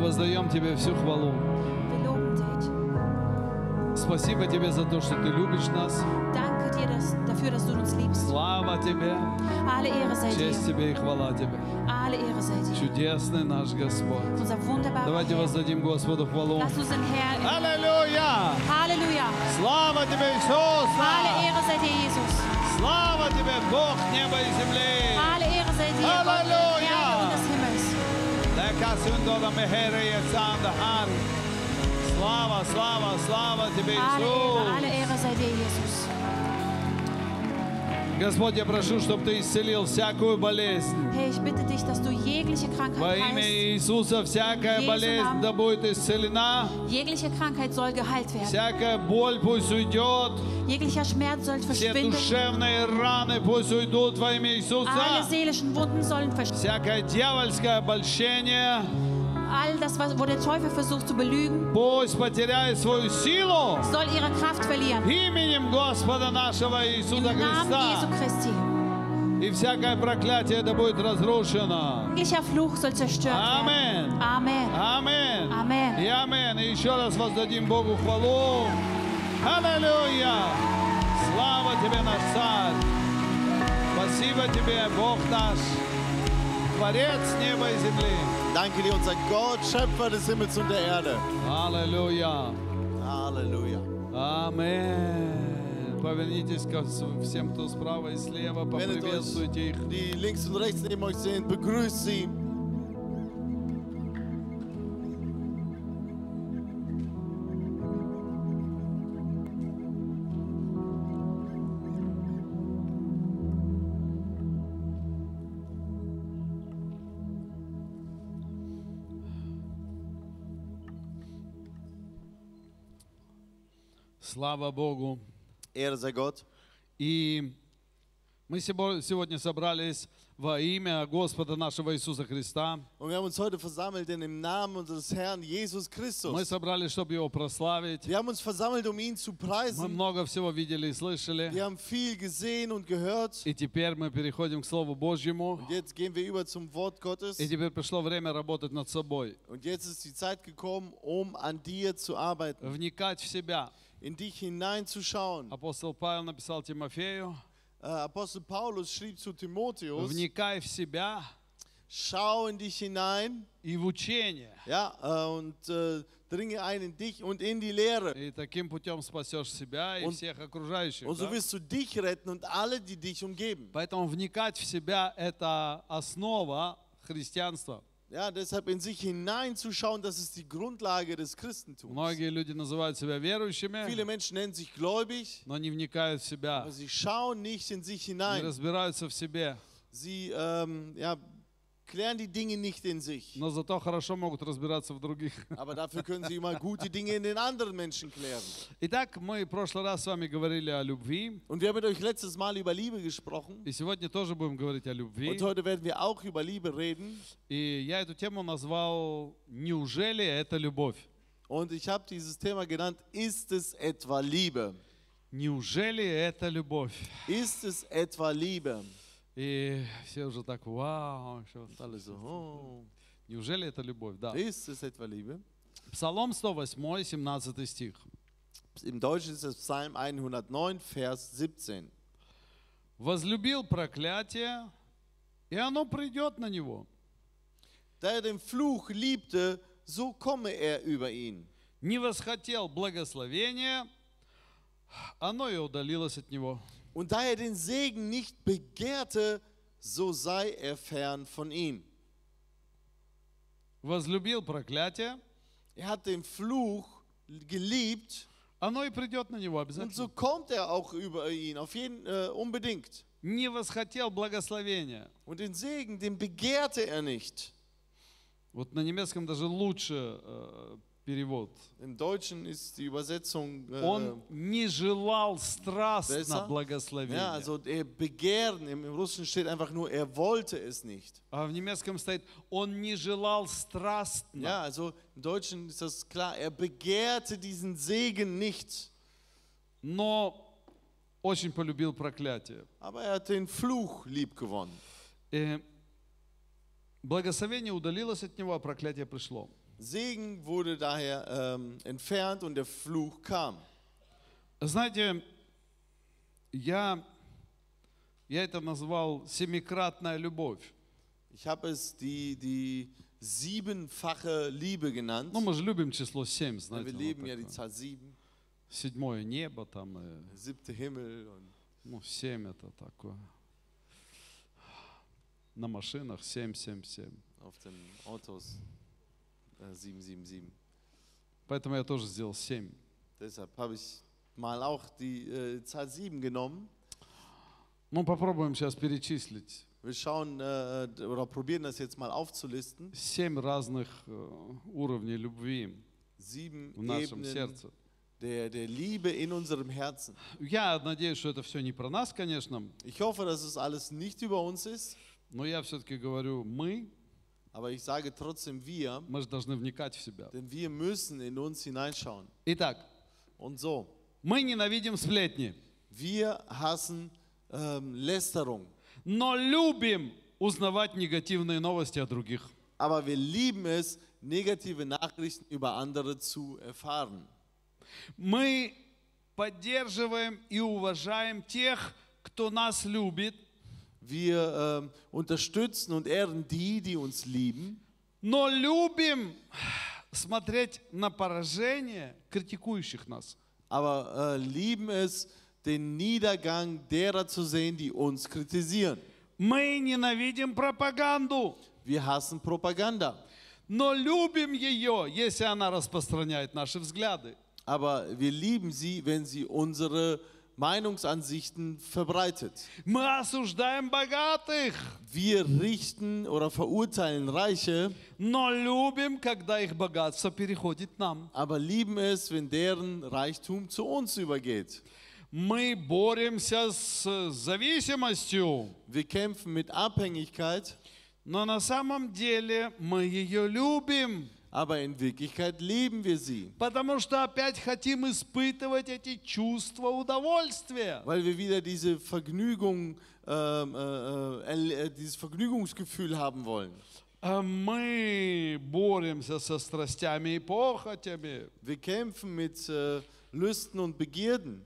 Мы воздаем Тебе всю хвалу. Спасибо Тебе за то, что Ты любишь нас. Danke dir dass, dafür, dass du uns liebst. Слава Тебе, Alle Ehre sei честь dir. Тебе и хвала Тебе. Alle Ehre sei dir. Чудесный наш Господь. Unser wunderbarer Давайте Herr. воздадим Господу хвалу. Lass uns den Herr. Аллилуйя! Halleluja. Слава Тебе, Иисус! Alle Ehre sei dir, Jesus. Слава Тебе, Бог неба и земли! Alle Ehre sei dir, Gott, Мехера и цандахар. Слава, слава, слава Тебе, Иисус! Господь, я прошу, чтобы Ты исцелил всякую болезнь. Herr, ich bitte dich, dass du jegliche Во имя. Иисуса всякая болезнь да будет исцелена, Jegliche Krankheit soll geheilt werden. всякая боль пусть уйдет, Jeglicher Schmerz soll все verschwinden. душевные раны пусть уйдут во имя Alle Иисуса, seelischen Wunden sollen verschwinden. всякое дьявольское обольщение All das, was- wo der Teufel versucht zu belügen, пусть потеряет свою силу soll ihre Kraft verlieren. именем Господа нашего Im Иисуса Namen Jesu. Christi. И всякое проклятие да будет разрушено. Amen. Amen. Аминь. Amen. И аминь. И еще раз воздадим Богу хвалу. Аллилуйя. Слава Тебе, наш Царь. Спасибо Тебе, Бог наш, Творец неба и земли. Danke dir, unser Gott, Schöpfer des Himmels und der Erde. Аллилуйя. Halleluja. Аминь. Повернитесь ко всем, кто справа и слева, euch, поприветствуйте их. die links und rechts neben euch sind, begrüßt sie. Слава Богу. Ehre sei Gott. И мы сего- сегодня собрались во имя Господа нашего Иисуса Христа. Und wir haben uns heute versammelt in dem Namen unseres Herrn Jesus Мы собрались, чтобы Его прославить. Wir haben uns versammelt, um ihn zu Мы много всего видели и слышали. Wir haben viel gesehen und gehört. И теперь мы переходим к Слову Божьему. Und jetzt gehen wir über zum Wort Gottes. И теперь пришло время работать над собой. Und jetzt ist die Zeit gekommen, um an dir zu arbeiten, Вникать в себя. In dich hineinzuschauen. Апостол Павел написал Тимофею, Äh, Apostel Paulus schrieb zu Timotheus, вникай в себя schau in dich hinein и в учение. ja, äh, und äh, dringe ein in dich und in die Lehre. И таким путем спасешь себя и Он- всех окружающих. Und so wirst du dich retten und alle, die dich umgeben. Поэтому вникать в себя – это основа христианства. Ja, deshalb in sich hineinzuschauen, das ist die Grundlage des Christentums. Многие люди называют себя Viele верующими, Menschen nennen sich gläubig, но не вникают в себя, aber sie schauen nicht in sich не hinein. разбираются в себе. Sie ähm, ja, klären die Dinge nicht in sich. Но зато хорошо могут разбираться в других. Aber dafür können sie immer gut die Dinge in den anderen Menschen klären. Итак, мы в прошлый раз с вами говорили о любви, Und wir haben mit euch letztes Mal über Liebe gesprochen. и сегодня тоже будем говорить о любви. Und heute werden wir auch über Liebe reden. И я эту тему назвал «Неужели это любовь?» Und ich habe dieses Thema genannt, ist es etwa Liebe? Неужели это любовь? Ist es etwa Liebe? И все уже так, вау, что alle so, неужели это любовь? Да. ist es etwa Liebe? Псалом 108, 17 стих. Im Deutschen ist es Psalm 109, Vers 17. Возлюбил проклятие, и оно придет на него. Da er den Fluch liebte, so komme er über ihn. Не восхотел благословения, оно и удалилось от него. Und da er den Segen nicht begehrte, so sei er fern von ihm. Возлюбил проклятие, Er hat den Fluch geliebt оно и придет на него und so обязательно. kommt er auch über ihn, auf jeden äh, unbedingt. Не восхотел благословения. Und den Segen, den begehrte er nicht. Вот на немецком даже лучше э, перевод. Im Deutschen ist die Übersetzung äh, Он не желал страстно Besser? благословения. ja, also er begehren. Im, Im Russischen steht einfach nur, er wollte es nicht. А в немецком стоит, он не желал страстно. Ja, also im Deutschen ist das klar, er begehrte diesen Segen nicht, Но очень полюбил проклятие. aber er hat den Fluch lieb gewonnen. Э, Благословение удалилось от него, а проклятие пришло. Segen wurde daher ähm, entfernt und der Fluch kam. Знаете, я, я это назвал семикратная любовь. Ich habe es die, die siebenfache Liebe genannt. Ну, мы же любим число 7, Ja, знаете. wir вот leben ja die такое. Zahl sieben, Седьмое небо там, и, der siebte Himmel und ну, 7 это такое. На машинах 7, 7, 7. auf den Autos Äh, 777. Поэтому я тоже сделал 7. Deshalb habe ich mal auch die äh, Zahl 7 genommen. Ну, попробуем сейчас перечислить. Wir schauen äh, oder probieren das jetzt mal aufzulisten. Семь разных э, уровней любви Sieben в нашем Ebenen сердце. der, der Liebe in unserem Herzen. Я надеюсь, что это все не про нас, конечно, Ich hoffe, dass es alles nicht über uns ist, но я все-таки говорю мы, aber ich sage trotzdem wir, мы же должны вникать в себя. denn wir müssen in uns hineinschauen. Итак, Und so, мы ненавидим сплетни, wir hassen ähm, Lästerung, но любим узнавать негативные новости о других. aber wir lieben es, negative Nachrichten über andere zu erfahren. Мы поддерживаем и уважаем тех, кто нас любит, Wir ähm, unterstützen und ehren die, die uns lieben, но любим смотреть на поражение критикующих нас. aber äh, lieben es, den Niedergang derer zu sehen, die uns kritisieren. Мы ненавидим пропаганду, Wir hassen Propaganda, но любим ее, если она распространяет наши взгляды. aber wir lieben sie, wenn sie unsere Meinungsansichten verbreitet. Мы осуждаем богатых, Wir richten oder verurteilen Reiche, но любим, когда их богатство переходит к нам. aber lieben es, wenn deren Reichtum zu uns übergeht. Мы боремся с зависимостью, Wir kämpfen mit Abhängigkeit, но на самом деле мы ее любим, aber in Wirklichkeit lieben wir sie, потому что опять хотим испытывать эти чувства удовольствия. weil wir wieder diese Vergnügung, ähm, äh, äh, erle- äh, dieses Vergnügungsgefühl haben wollen. А Мы боремся со страстями и похотями, Wir kämpfen mit äh, Lüsten und Begierden,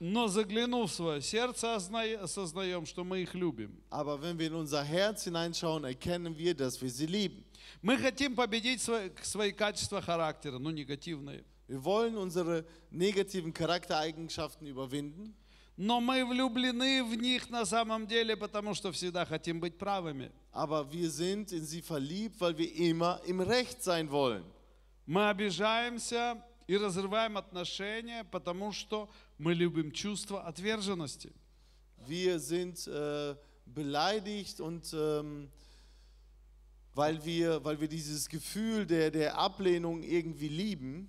Но заглянув в свое сердце, озна- осознаем, что мы их любим. aber wenn wir in unser Herz hineinschauen, erkennen wir, dass wir sie lieben. Мы хотим победить свои, свои качества характера, ну негативные. Wir wollen unsere negativen Charaktereigenschaften überwinden, Но мы влюблены в них на самом деле, потому что всегда хотим быть правыми. aber wir sind in sie verliebt, weil wir immer im Recht sein wollen. Мы обижаемся и разрываем отношения, потому что мы любим чувство отверженности. Wir sind äh, beleidigt und ähm, weil, wir, weil wir dieses Gefühl der, der Ablehnung irgendwie lieben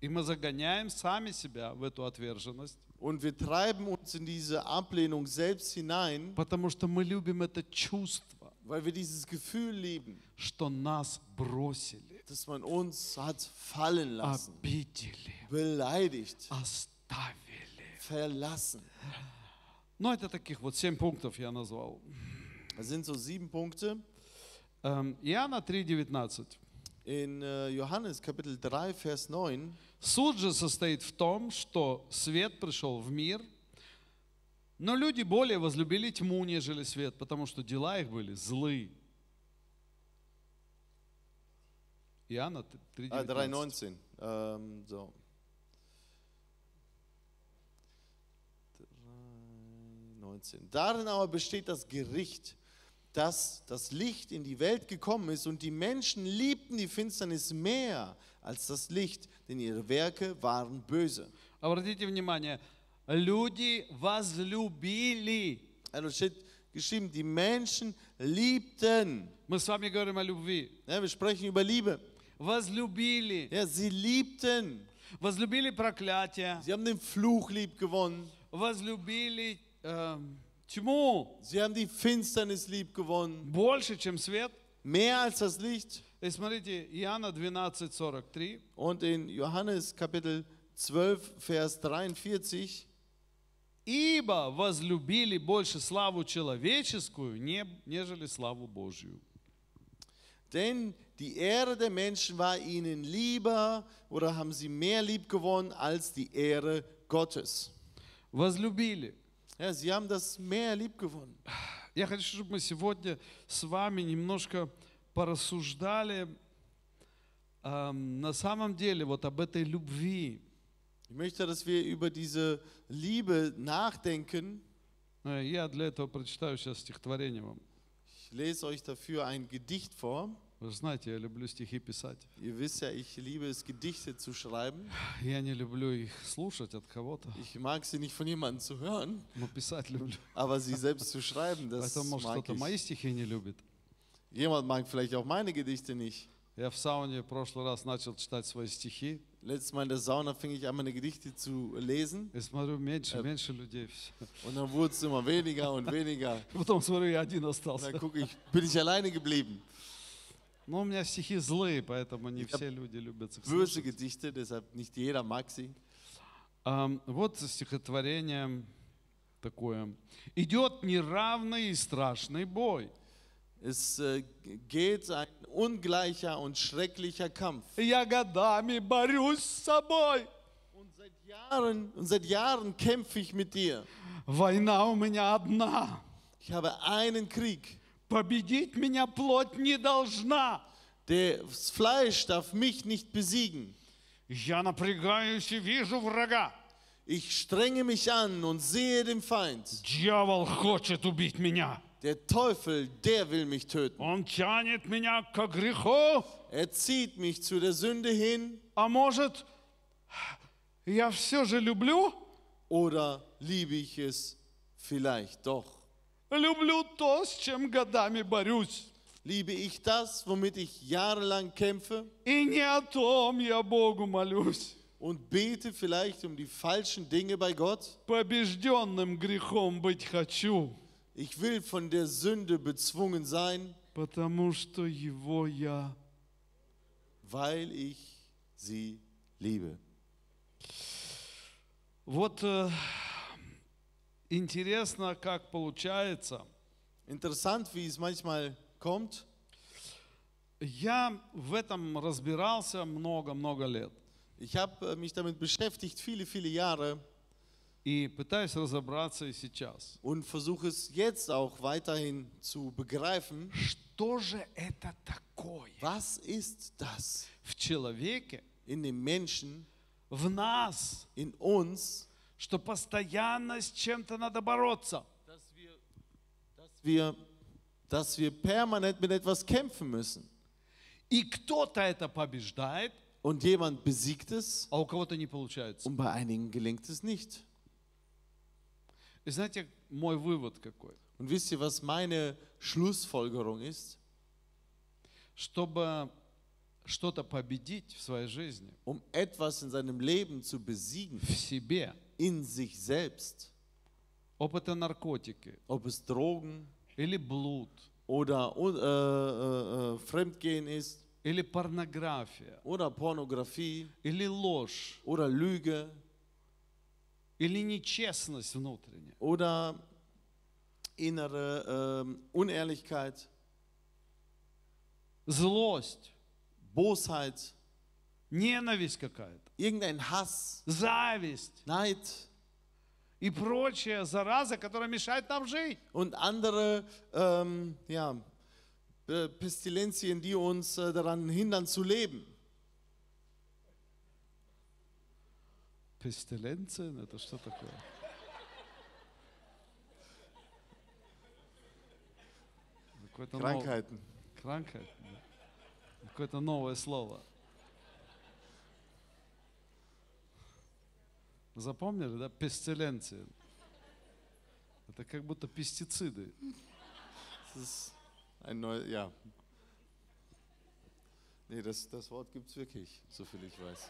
И мы загоняем сами себя в эту отверженность, und wir treiben uns in diese Ablehnung selbst hinein, потому что мы любим это чувство, weil wir dieses Gefühl lieben, что нас бросили, dass man uns hat fallen lassen, обидели, beleidigt, оставили. verlassen. Ну, это таких вот семь пунктов я назвал. Das sind so sieben Punkte. Эм, Иоанна 3,19. In äh, Johannes Kapitel 3, Vers 9 Суд же состоит в том, что свет пришел в мир, но люди более возлюбили тьму, нежели свет, потому что дела их были злы. Иоанна Ah, 3,19. 3,19. Ähm, so. 3,19. Darin aber besteht das Gericht, dass das Licht in die Welt gekommen ist und die Menschen liebten die Finsternis mehr als das Licht, denn ihre Werke waren böse. Обратите внимание, люди возлюбили. Also steht geschrieben, die Menschen liebten. Мы с вами говорим о любви. Ja, wir sprechen über Liebe. Возлюбили. Ja, sie liebten. Возлюбили проклятие. Sie haben den Fluch lieb gewonnen. Возлюбили эм, тьму Sie haben die Finsternis lieb gewonnen. больше, чем свет. Mehr als das Licht. И смотрите, Иоанна 12, 43. Und in Johannes Kapitel 12, Vers 43, Ибо возлюбили больше славу человеческую, не- нежели славу Божью. Denn die Ehre der Menschen war ihnen lieber oder haben sie mehr lieb gewonnen als die Ehre Gottes. Возлюбили. Ja, sie haben das mehr lieb gewonnen. Я хочу, чтобы мы сегодня с вами немножко порассуждали эм, на самом деле вот об этой любви. Ich möchte, dass wir über diese Liebe nachdenken. Э, Я для этого прочитаю сейчас стихотворение вам. Ich lese euch dafür ein Gedicht vor. Вы же знаете, я люблю стихи писать. Ihr wisst ja, ich liebe es, Gedichte zu schreiben. Я не люблю их слушать от кого-то, Ich mag sie nicht von jemandem zu hören, но писать люблю. aber sie selbst zu schreiben, das Поэтому, может, mag кто-то ich. мои стихи не любит. Jemand mag vielleicht auch meine Gedichte nicht. Я в сауне в прошлый раз начал читать свои стихи, Letztes Mal in der Sauna fing ich an, meine Gedichte zu lesen и смотрю, меньше, меньше людей. und dann wurde es immer weniger und weniger. Потом смотрю, я один остался. dann gucke ich, bin ich alleine geblieben. Но у меня стихи злые, поэтому не все люди любят их Böse. Gedichte, deshalb nicht jeder mag sie. Вот стихотворение такое. Идет неравный и страшный бой. Es äh, geht ein ungleicher und schrecklicher Kampf. Я годами борюсь с собой. Und seit Jahren, und seit Jahren kämpfe ich mit dir. Война у меня одна. Ich habe einen Krieg. Победить меня плоть не должна. Das Fleisch darf mich nicht besiegen. Я напрягаюсь и вижу врага. Ich strenge mich an und sehe den Feind. Дьявол хочет убить меня. Der Teufel, der will mich töten. Он тянет меня к греху. Er zieht mich zu der Sünde hin. А может, я все же люблю? Oder liebe ich es vielleicht doch? Люблю то, с чем годами борюсь. Liebe ich das, womit ich jahrelang kämpfe И не о том я Богу молюсь. und bete vielleicht um die falschen Dinge bei Gott? Побежденным грехом быть хочу, Ich will von der Sünde bezwungen sein, потому что его я weil ich sie liebe. Вот э, интересно, как получается. Interessant, wie es manchmal kommt. Я в этом разбирался много-много лет. Ich habe mich damit beschäftigt, viele, viele Jahre И пытаюсь разобраться и сейчас. und versuche es jetzt auch weiterhin zu begreifen. Что же это такое Was ist das в человеке, in dem Menschen, в нас, in uns, что постоянно с чем-то надо бороться? dass wir, dass wir permanent mit etwas kämpfen müssen? И кто-то это побеждает, Und jemand besiegt es а у кого-то не получается. und bei einigen gelingt es nicht. И знаете, мой вывод какой? Und wisst ihr, was meine Schlussfolgerung ist? Чтобы что-то победить в своей жизни, Um etwas in seinem Leben zu besiegen, в себе, in sich selbst, опыты наркотики ob es Drogen или блуд, oder äh, äh, äh, Fremdgehen ist или порнография, oder Pornografie или ложь, oder Lüge или нечестность внутренняя. oder innere ähm, Unehrlichkeit, злость, Bosheit, ненависть какая-то, irgendein Hass, зависть Neid и прочая зараза, которая мешает нам жить. und andere ähm, ja, Pe- Pestilenzien, die uns äh, daran hindern zu leben. Пестиленция, это что такое? Какое-то нов- Krankheiten. Krankheit. да. Какое-то новое слово. Запомнили, да? Пестиленция. Это как будто пестициды. Ein neues, ja. Nee, das, das Wort gibt es wirklich, soviel ich weiß.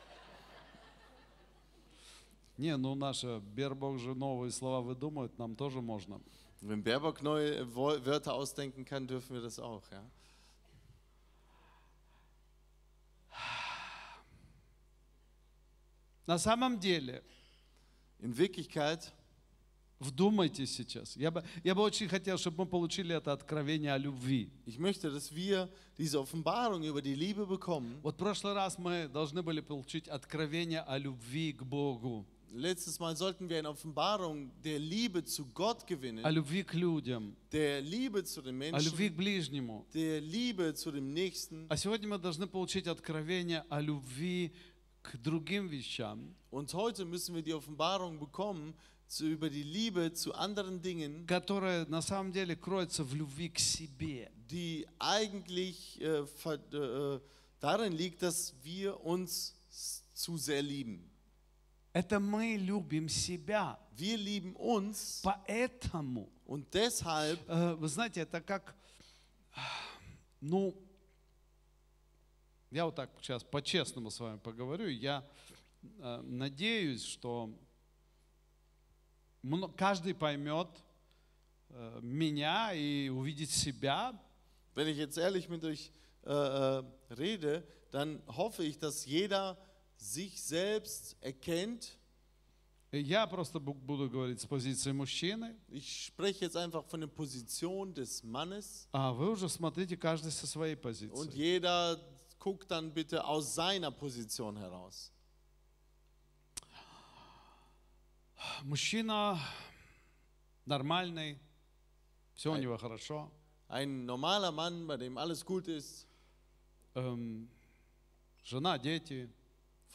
Не, ну наша Бербок же новые слова выдумывает, нам тоже можно. Wenn Baerbock neue Wörter ausdenken kann, dürfen wir das auch. Ja? На самом деле, In Wirklichkeit Вдумайтесь сейчас. Я бы, я бы очень хотел, чтобы мы получили это откровение о любви. Ich möchte, dass wir diese Offenbarung über die Liebe bekommen. Вот в прошлый раз мы должны были получить откровение о любви к Богу, Letztes Mal sollten wir eine Offenbarung der Liebe zu Gott gewinnen, о любви к людям, der Liebe zu den о любви Menschen, к ближнему. der Liebe zu dem Nächsten. А сегодня мы должны получить откровение о любви к другим вещам, Und heute müssen wir die Offenbarung bekommen zu, über die Liebe zu anderen Dingen, которая на самом деле кроется в любви к себе. die eigentlich äh, ver, äh, darin liegt, dass wir uns s- zu sehr lieben. Это мы любим себя. Wir lieben uns. Поэтому, und deshalb, э, вы знаете, это как, ну, я вот так сейчас по-честному с вами поговорю, я э, надеюсь, что каждый поймет э, меня и увидит себя. Wenn ich jetzt ehrlich mit euch äh, äh, rede, dann hoffe ich, dass jeder sich selbst erkennt. И Я просто бу- буду говорить с позиции мужчины, Ich spreche jetzt einfach von der Position des Mannes а вы уже смотрите каждый со своей und позиции. jeder guckt dann bitte aus seiner Position heraus. Мужчина нормальный, все у него хорошо, Ein normaler Mann, bei dem alles gut ist, эм, жена, дети,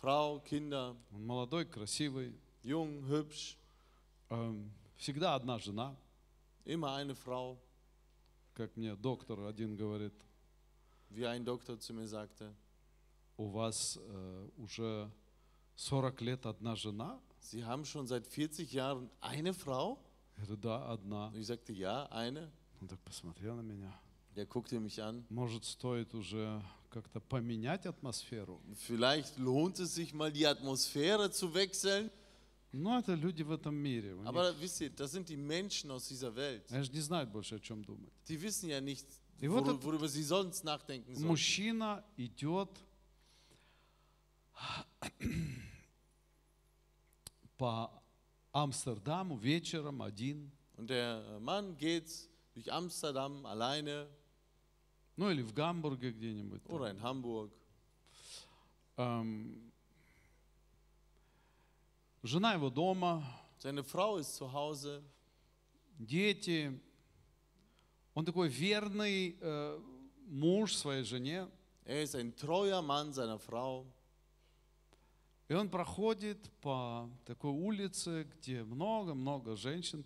Frau, Kinder, он молодой, красивый, jung, hübsch, эм, всегда одна жена, immer eine Frau, как мне доктор один говорит, wie ein Doktor zu mir sagte. у вас э, уже 40 лет одна жена? Sie haben schon seit 40 Jahren eine Frau? Я говорю, да, одна. Und ich sagte, ja, eine. Он так посмотрел на меня. Der guckte mich an. Может, стоит уже как-то поменять атмосферу? Vielleicht lohnt es sich mal, die Atmosphäre zu wechseln. Ну, это люди в этом мире. У них- Aber wisst ihr, das sind die Menschen aus dieser Welt. Они же не знают больше, о чем думать. Die wissen ja nicht, И вот worü- это- worüber sie sonst nachdenken sollen. Мужчина идет по Амстердаму вечером один, Und der äh, Mann geht durch Amsterdam alleine Ну или в Гамбурге где-нибудь. oder in Hamburg. Эм, жена его дома, Seine Frau ist zu Hause. дети. Он такой верный э, муж своей жене. Er ist ein treuer Mann seiner Frau. И он проходит по такой улице, где много-много женщин.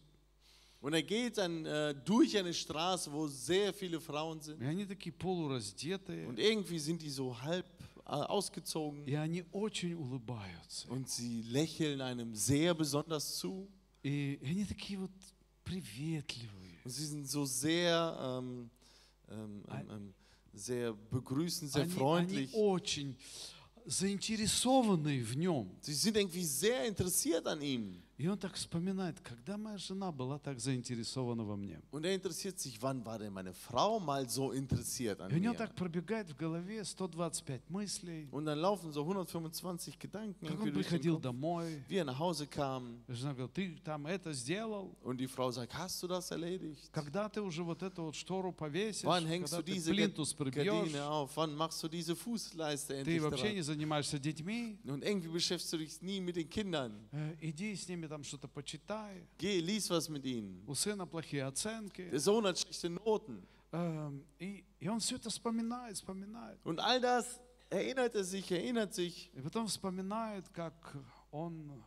Und er geht dann äh, durch eine Straße, wo sehr viele Frauen sind. И они такие полураздетые. Und irgendwie sind die so halb äh, ausgezogen. И они очень улыбаются. Und sie lächeln einem sehr besonders zu. И, и они такие вот приветливые. Und sie sind so sehr, ähm, ähm, ähm, ähm, sehr begrüßend, sehr Они, они freundlich. очень заинтересованные в нем. Sie sind irgendwie sehr interessiert an ihm. И он так вспоминает, когда моя жена была так заинтересована во мне. Und er interessiert sich, wann war denn meine Frau mal so interessiert an И у него так пробегает в голове 125 мыслей, Und dann laufen so 125 Gedanken как он приходил домой. wie er nach Hause kam. Жена говорит, ты там это сделал? Und die Frau sagt, hast du das erledigt? Когда ты уже вот эту вот штору повесишь? Wann hängst Когда du ты diese плинтус прибьешь? Gardine auf? Wann machst du diese Fußleiste Ты endlich вообще dran? не занимаешься детьми? Und irgendwie beschäftigst du dich nie mit den Kindern. Э, Иди с ними там что-то почитай. Geh, lies was mit ihnen. У сына плохие оценки. Der Sohn hat schlechte Noten. Эм, И, и он все это вспоминает, вспоминает. Und all das erinnert er sich, erinnert sich. И потом вспоминает, как он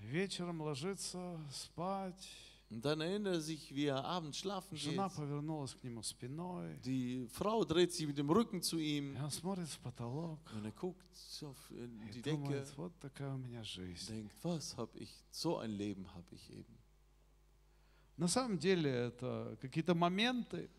вечером ложится спать. Und dann erinnert er sich, wie er abends schlafen geht. Жена повернулась к нему спиной. Die Frau dreht sich mit dem Rücken zu И ihm. он смотрит в потолок Und er guckt so auf äh, и die Decke думает, вот такая у меня und жизнь. denkt, was habe ich, so ein Leben habe ich eben. На самом деле это какие-то моменты.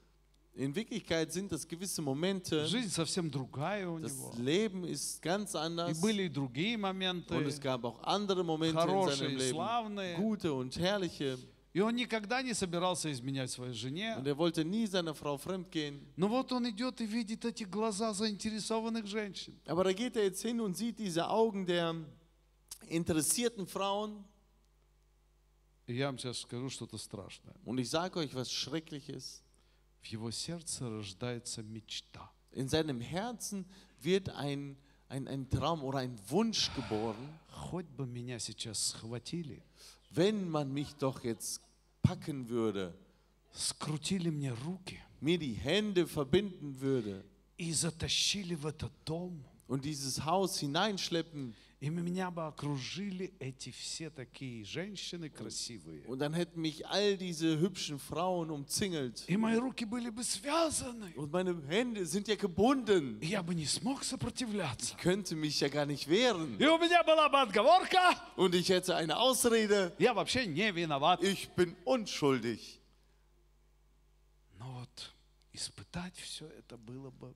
In Wirklichkeit sind das gewisse Momente. Жизнь совсем другая у Das него. Leben ist ganz И anders. были и другие моменты, Und es gab auch andere Momente in хорошие seinem и Leben. славные. Gute und herrliche. И он никогда не собирался изменять своей жене. Und er wollte nie seiner Frau fremdgehen. Но вот он идет и видит эти глаза заинтересованных женщин. Aber da geht er jetzt hin und sieht diese Augen der interessierten Frauen. И И я вам сейчас скажу что-то страшное. Und ich sage euch was Schreckliches. В его сердце рождается мечта. In seinem Herzen wird ein, ein, ein Traum oder ein Wunsch geboren. Хоть бы меня сейчас схватили, Wenn man mich doch jetzt packen würde, скрутили мне руки mir die Hände verbinden würde и затащили в этот дом, und dieses Haus hineinschleppen и меня бы окружили эти все такие женщины красивые. und dann hätten mich all diese hübschen Frauen umzingelt. И мои руки были бы связаны. Und meine Hände sind ja gebunden. И я бы не смог сопротивляться. Ich könnte mich ja gar nicht wehren. И у меня была бы отговорка. Und ich hätte eine Ausrede. Я вообще не виноват. Ich bin unschuldig. Но вот испытать все это было бы Aber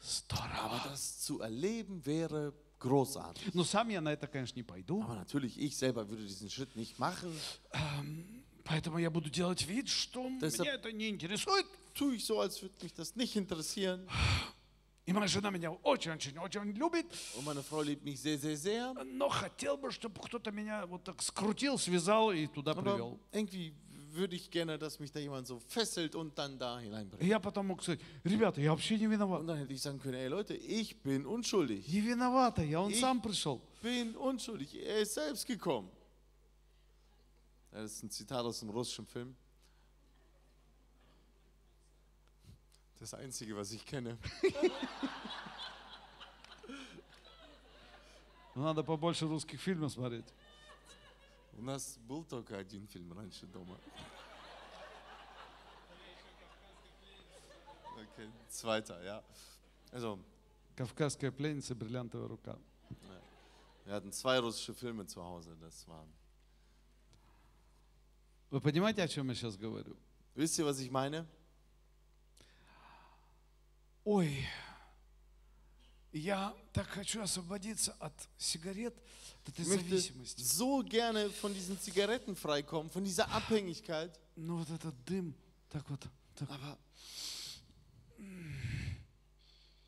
здорово. das zu erleben wäre großartig. Но сам я на это, конечно, не пойду. Aber natürlich, ich selber würde diesen Schritt nicht machen. Поэтому я буду делать вид, что Deshalb- меня это не интересует. Tue ich so, als würde mich das nicht interessieren. И моя жена меня очень-очень-очень любит. Und meine Frau liebt mich sehr, sehr, sehr. Но хотел бы, чтобы кто-то меня вот так скрутил, связал и туда Aber привел. irgendwie würde ich gerne, dass mich da jemand so fesselt und dann da И hineinbringt. я потом мог сказать, ребята, я вообще не виноват. Und dann hätte ich sagen können, ey Leute, ich bin unschuldig. Не виновата, я, он Ich- сам пришел. Bin unschuldig. Er ist selbst gekommen. Das ist ein Zitat aus einem russischen Film. Das Einzige, was ich kenne. Ну, Надо побольше русских фильмов смотреть. У нас был только один фильм раньше дома. Okay, zweiter, ja. Also, Кавказская пленница, бриллиантовая рука. wir hatten zwei russische Filme zu Hause. Das waren. Вы понимаете, о чем я сейчас говорю? Wisst ihr, was ich meine? Ой, я так хочу освободиться от сигарет, от этой зависимости. so gerne von diesen Zigaretten freikommen, von dieser Abhängigkeit. Ну вот этот дым, так вот, так, Aber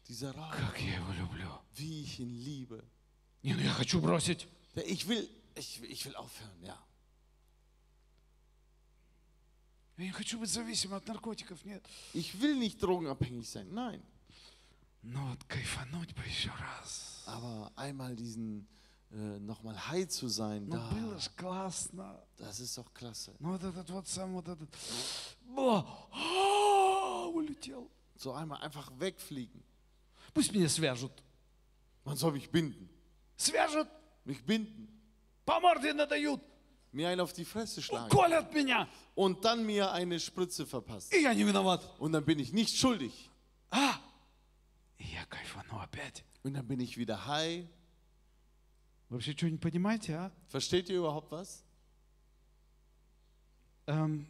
dieser Rauch, как я его люблю. wie ich ihn liebe. Не, ну я хочу бросить. Ich will, ich, ich will aufhören, ja. Я не хочу быть зависимым от наркотиков, нет. Ich will nicht drogenabhängig sein, nein. Но вот кайфануть бы еще раз. Aber einmal diesen, äh, nochmal high zu sein, Ну da, было ж классно. das ist doch klasse. Ну вот этот вот сам вот этот. О, а, улетел. So einmal einfach wegfliegen. Пусть меня свяжут. Man soll mich binden. Свяжут, Mich binden. по морде надают, Mir einen auf die Fresse schlagen. колят меня. Und dann mir eine Spritze verpassen. И я не виноват. Und dann bin ich nicht schuldig. А, Und dann bin ich wieder high. Вообще что не понимаете, а? Versteht ihr überhaupt was? Эм,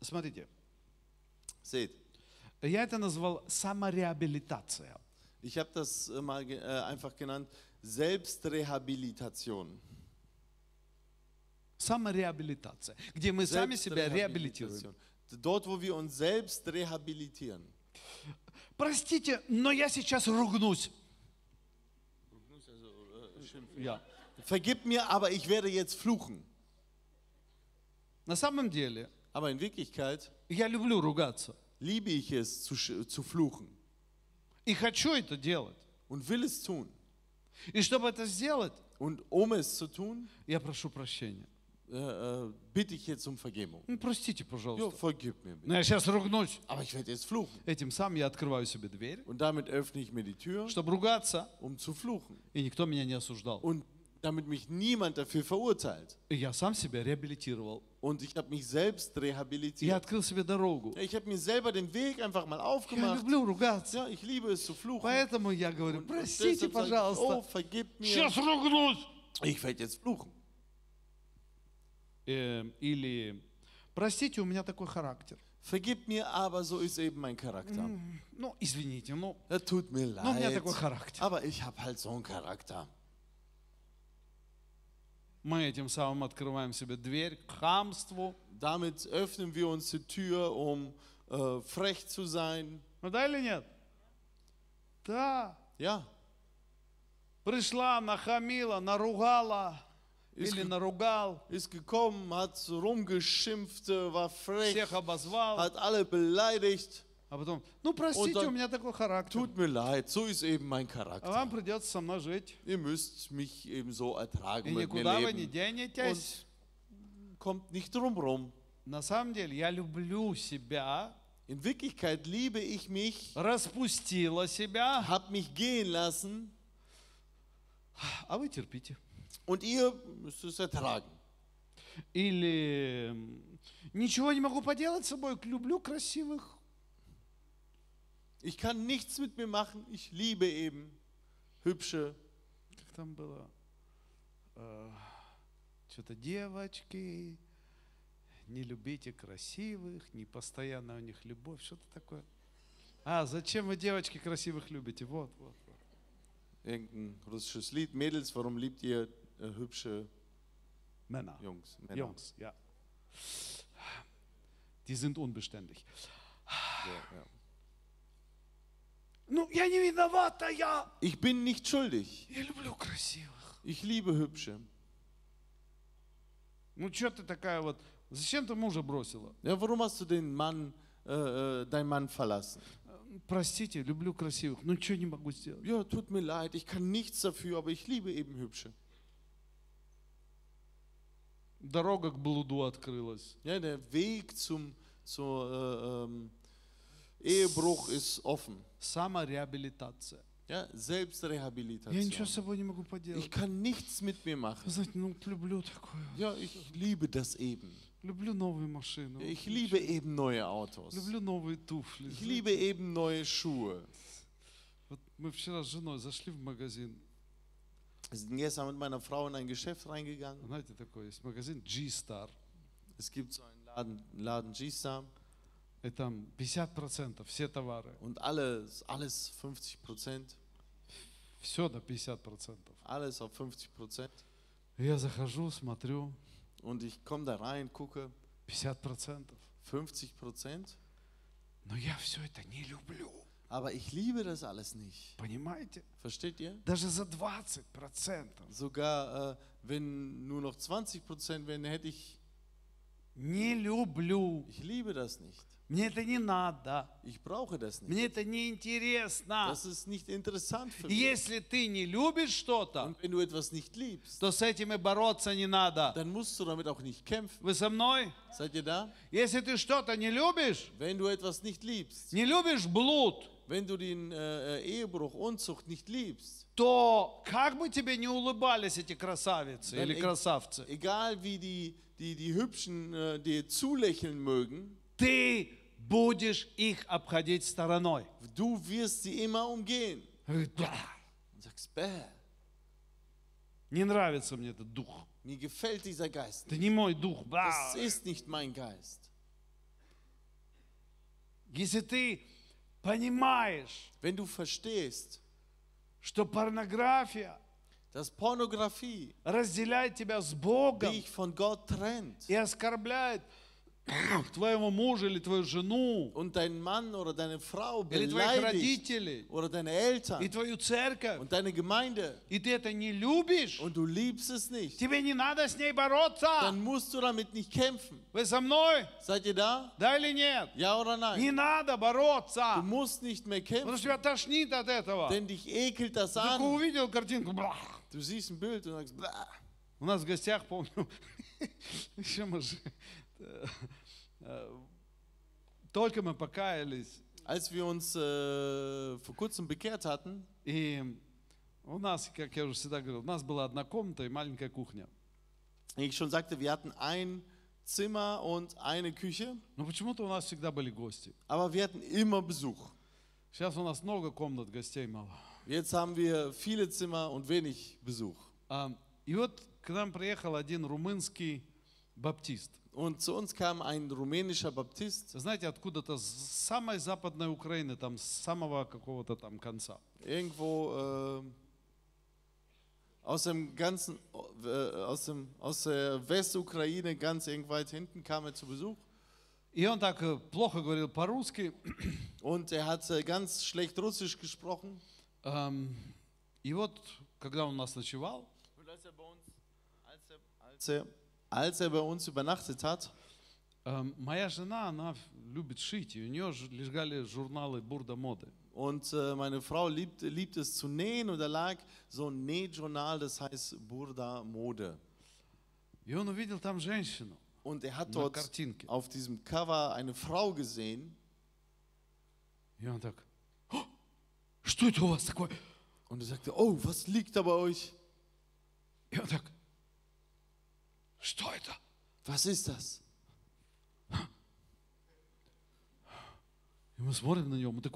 смотрите, Seht, я это назвал самореабилитация. ich habe das äh, mal ge- äh, einfach genannt Selbstrehabilitation. Самореабилитация, где мы сами себя реабилитируем. Selbstrehabilitation. Dort, wo wir uns selbst rehabilitieren. Простите, но я сейчас ругнусь. Я. Vergib mir, aber ich werde jetzt fluchen. На самом деле, Aber in Wirklichkeit я люблю ругаться. liebe ich es zu, zu fluchen И хочу это делать. und will es tun. И чтобы это сделать, Und um es zu tun, я прошу прощения. Äh, äh, bitte ich jetzt um Vergebung. Ну, простите, Jo, пожалуйста. vergib mir bitte. Но я сейчас ругнусь. Aber ich werde jetzt fluchen. Этим самым я открываю себе дверь, Und damit öffne ich mir die Tür, чтобы ругаться, um zu fluchen. и никто меня не осуждал. Und damit mich niemand dafür verurteilt. И я сам себя реабилитировал. Und ich habe mich selbst Я rehabilitiert. открыл себе дорогу. Ich habe mir selber den Weg einfach mal Я aufgemacht. люблю ругаться. Ja, ich liebe es zu fluchen. Поэтому я говорю, Und простите, deshalb sage ich, пожалуйста. oh, vergib mir. Ругнусь. Ich werde jetzt fluchen. Э, Или, простите, у меня такой характер. Vergib mir, aber so ist eben mein Charakter. Ну, извините, ну, Das tut mir ну у меня leid. такой характер. Aber ich habe halt so einen Charakter. Мы этим самым открываем себе дверь к хамству. Damit öffnen wir uns die Tür, um äh, frech zu sein. Ну да или нет? Да. Ja, Пришла, нахамила, наругала. Ist, или ge наругал, ist gekommen, hat so rumgeschimpft, äh, war frech, всех обозвал, hat alle beleidigt. а потом, ну простите, dann- у меня такой характер. Tut mir leid, so ist eben mein А Charakter. вам придется со мной жить. Ihr müsst mich eben so ertragen И mit mir никуда вы не leben. денетесь. Kommt nicht drum rum. На самом деле, я люблю себя, In Wirklichkeit liebe ich mich, распустила себя, hab mich gehen lassen а вы терпите. Und ihr müsst es ertragen. Или ничего не могу поделать с собой, люблю красивых. Ich kann nichts mit mir machen, ich liebe eben hübsche, Как там было? Э, Что-то девочки, не любите красивых, не постоянно у них любовь, что-то такое. А, зачем вы девочки красивых любите? Вот, вот, irgendein russisches Lied. Mädels, warum liebt ihr hübsche Männer. Jungs? Männer? Jungs, ja. Die sind unbeständig. Ja, ja. Ну, я не виновата, я. Ich bin nicht schuldig. Я люблю красивых. Ich liebe hübsche. Ну, что ты такая вот, зачем ты мужа бросила? Ja, warum hast du den Mann, äh, äh, deinen Mann verlassen? Э, Простите, люблю красивых, ну, что не могу сделать? Ja, tut mir leid, ich kann nichts dafür, aber ich liebe eben hübsche. Дорога к блуду открылась. Ja, der Weg zum, zur äh, ähm, Ehebruch ist offen. Самореабилитация. Ja, Я ничего Selbstrehabilitation. с собой не могу поделать. Ich kann nichts mit mir machen. Знаете, ну, люблю такое. Ja, ich liebe das eben. Люблю новые машины. Ich liebe eben neue Autos. Люблю новые туфли. Ich liebe eben neue Schuhe. Вот мы вчера с женой зашли в магазин. Wir sind gestern mit meiner Frau in ein Geschäft reingegangen. Знаете, такой есть магазин G-Star. Es gibt so einen Laden, Laden G-Star И там 50% все товары. und alles, alles 50 Prozent. Все до 50%. Alles auf 50 Prozent. И Я захожу, смотрю, Und ich komme da rein, gucke, 50%. 50 Prozent. Но я все это не люблю. Aber ich liebe das alles nicht. Понимаете? Versteht ihr? Даже за 20%. Sogar äh, wenn nur noch 20 Prozent wären, hätte ich, Не люблю. ich liebe das nicht. Мне это не надо. Ich brauche das nicht. Мне это не интересно. Das ist nicht interessant für mich. Если ты не любишь что-то, wenn du etwas nicht liebst, то с этим и бороться не надо. dann musst du damit auch nicht kämpfen. Вы со мной? Seid ihr da? Если ты что-то не любишь, Wenn du etwas nicht liebst, не любишь блуд, wenn du den äh, äh, Ehebruch, Unzucht nicht liebst, то как бы тебе не улыбались эти красавицы или красавцы, egal wie die, die, die Hübschen äh, dir zulächeln mögen, ты будешь их обходить стороной. du wirst sie immer umgehen. Да. Und sagst, bäh, Не нравится мне этот дух. mir gefällt dieser Geist Это не мой дух. Да. Das ist nicht mein Geist. Если ты понимаешь, Wenn du verstehst, что порнография dass Pornografie разделяет тебя с Богом dich von Gott trennt. и оскорбляет твоего мужа или твою жену, und deinen Mann oder deine Frau или твоих родителей, oder deine и твою церковь, und deine Gemeinde и ты это не любишь, und du liebst es nicht, тебе не надо с ней бороться. dann musst du damit nicht kämpfen. Вы со мной? Seid ihr da? Да или нет? Ja oder Не надо Du бороться, musst nicht mehr потому что тебя тошнит от этого. denn dich ekelt das Ты увидел картинку. бlah. Du siehst ein Bild und sagst, "Blah." У нас в гостях, помню, еще мы же, э, э, только мы покаялись, als wir uns äh, vor kurzem bekehrt hatten, и у нас, как я уже всегда говорил, у нас была одна комната и маленькая кухня. wie ich schon sagte, wir hatten ein Zimmer und eine Küche, Но почему-то у нас всегда были гости. aber wir hatten immer Besuch. Сейчас у нас много комнат, гостей мало. Jetzt haben wir viele Zimmer und wenig Besuch. А, И вот к нам приехал один румынский баптист. Und zu uns kam ein rumänischer Baptist, Знаете, откуда-то с самой западной Украины, там с самого какого-то там конца. irgendwo äh, aus dem ganzen, äh, aus, dem, aus der Westukraine, ganz irgendweit hinten kam er zu Besuch. И он так э, плохо говорил по-русски. Und er hat äh, ganz schlecht Russisch gesprochen. Эм, И вот, когда он нас ночевал, als er bei uns, als er Als er, als er bei uns übernachtet hat, эм, моя жена, она любит шить, и у нее ж- лежали журналы Бурда моды. und äh, meine Frau liebt, liebt es zu nähen und da lag so ein Nähjournal, das heißt Burda Mode. И он увидел там женщину Und er hat на dort картинке. auf diesem Cover eine Frau gesehen И он так, «О, что это у вас такое? und er sagte, oh, was liegt da bei euch? И он так,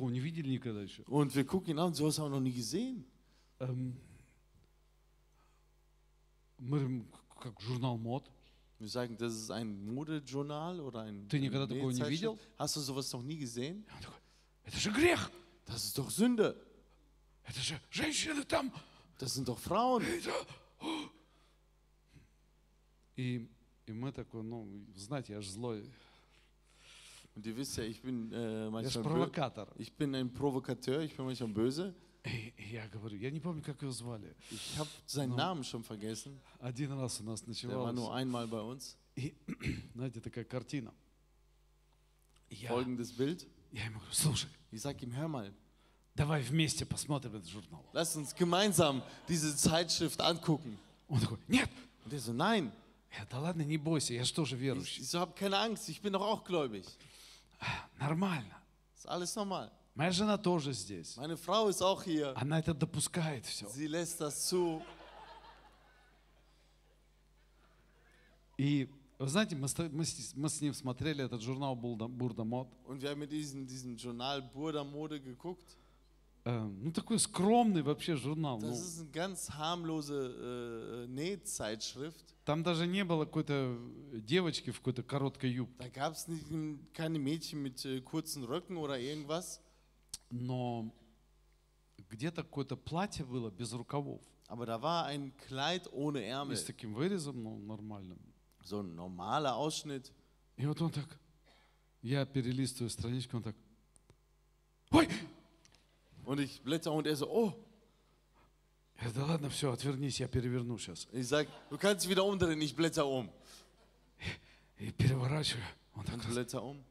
не видели никогда еще. Und wir gucken ihn an, sowas haben wir noch nie gesehen. Эм, мы говорим, как журнал мод. Wir sagen, das ist ein Modejournal oder ein Ты никогда такого не Nähzeitschrift. видел? Hast du sowas noch nie gesehen? И он такой, это же грех, Das ist doch Sünde. это же женщины там. Das sind doch Frauen. Это, о». И, и мы такой, ну, знаете, я же злой, Und ihr wisst ja, ich bin äh, manchmal провокатор. ich bin ein Provokateur, ich bin manchmal böse. Я говорю, я не помню, как его звали. Ich habe seinen Namen schon vergessen. Один раз у нас Der war nur ночевал. einmal bei uns. И, знаете, такая картина. Я, Folgendes Bild. я ему говорю, слушай, Ich sag ihm, hör mal, давай вместе посмотрим этот журнал. lass uns gemeinsam diese Zeitschrift angucken. Он такой, нет. Und er so, nein, да ладно, не бойся, я же тоже ich, верующий. ich so, hab keine Angst, ich bin doch auch gläubig. Нормально. Ist alles normal. Моя жена тоже здесь. Meine Frau ist auch hier. Она это допускает все. Sie lässt das zu. И вы знаете, мы, мы мы с ним смотрели этот журнал Бурда Мод. Und wir haben mit diesem, diesem Journal Burda Mode geguckt. Э, ну, такой скромный вообще журнал. Ну, Das ist eine ganz harmlose äh, Nähzeitschrift. там даже не было какой-то девочки в какой-то короткой юбке. Da gab es keine Mädchen mit äh, kurzen Röcken oder irgendwas. Но где-то какое-то платье было без рукавов. Aber da war ein Kleid ohne И Ärmel. с таким вырезом, ну, нормальным. So ein normaler Ausschnitt. И вот он так, я перелистываю страничку, он так, ой, Und ich blätter und er so, oh. Я да ладно, все, отвернись, я переверну сейчас. Ich sag, du kannst wieder umdrehen, ich blätter um. И переворачиваю. Он так, Und blätter um.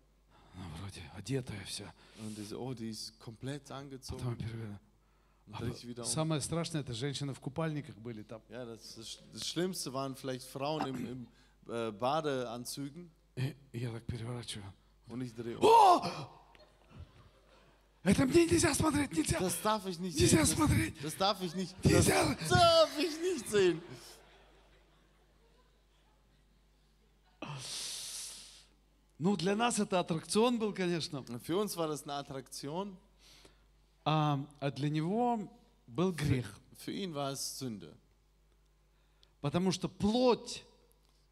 ну, вроде одетая вся. Und ich so, oh, die ist komplett Потом angezogen. я переверну. А um. Самое страшное, это женщины в купальниках были там. Ja, das, das, Schlimmste waren vielleicht Frauen im, im äh, Badeanzügen. И, и я так переворачиваю. Und ich drehe um. О! Это мне нельзя смотреть, нельзя. Das darf ich nicht Нельзя sehen. смотреть. Das, das darf ich nicht. Das Нельзя. darf ich nicht sehen. Ну, для нас это аттракцион был, конечно. Für uns war das eine Attraktion. А, а для него был грех. Für ihn war es Sünde. Потому что плоть,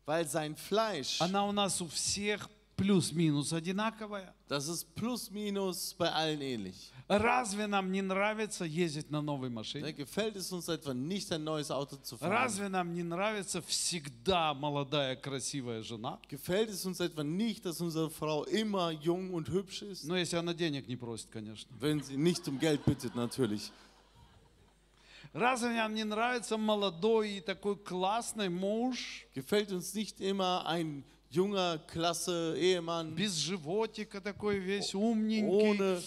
Weil sein Fleisch, она у нас у всех плюс-минус одинаковая. das ist plus minus bei allen ähnlich. Разве нам не нравится ездить на новой Da машине? gefällt es uns etwa nicht, ein neues Auto zu fahren. Разве нам не нравится всегда молодая красивая жена? Gefällt es uns etwa nicht, dass unsere Frau immer jung und hübsch ist? Ну, если она денег не просит, конечно. Wenn sie nicht um Geld bittet, natürlich. Разве нам не нравится молодой и такой классный муж, Gefällt uns nicht immer ein junger, klasse Ehemann без животика такой весь умненький, ohne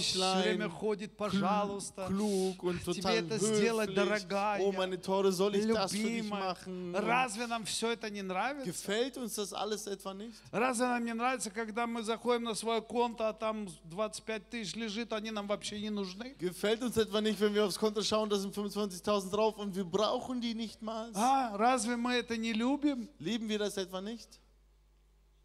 все время ходит, пожалуйста, klug und тебе это сделать, höflich. дорогая, Oh, meine Tore, soll ich das für dich machen? Разве нам все это не нравится? Gefällt uns das alles etwa nicht? Разве нам не нравится, когда мы заходим на свое конто, а там 25 тысяч лежит, они нам вообще не нужны? Gefällt uns etwa nicht, wenn wir aufs Konto schauen, da sind 25.000 drauf und wir brauchen die nicht mal? А, разве мы это не любим? Lieben wir das etwa nicht?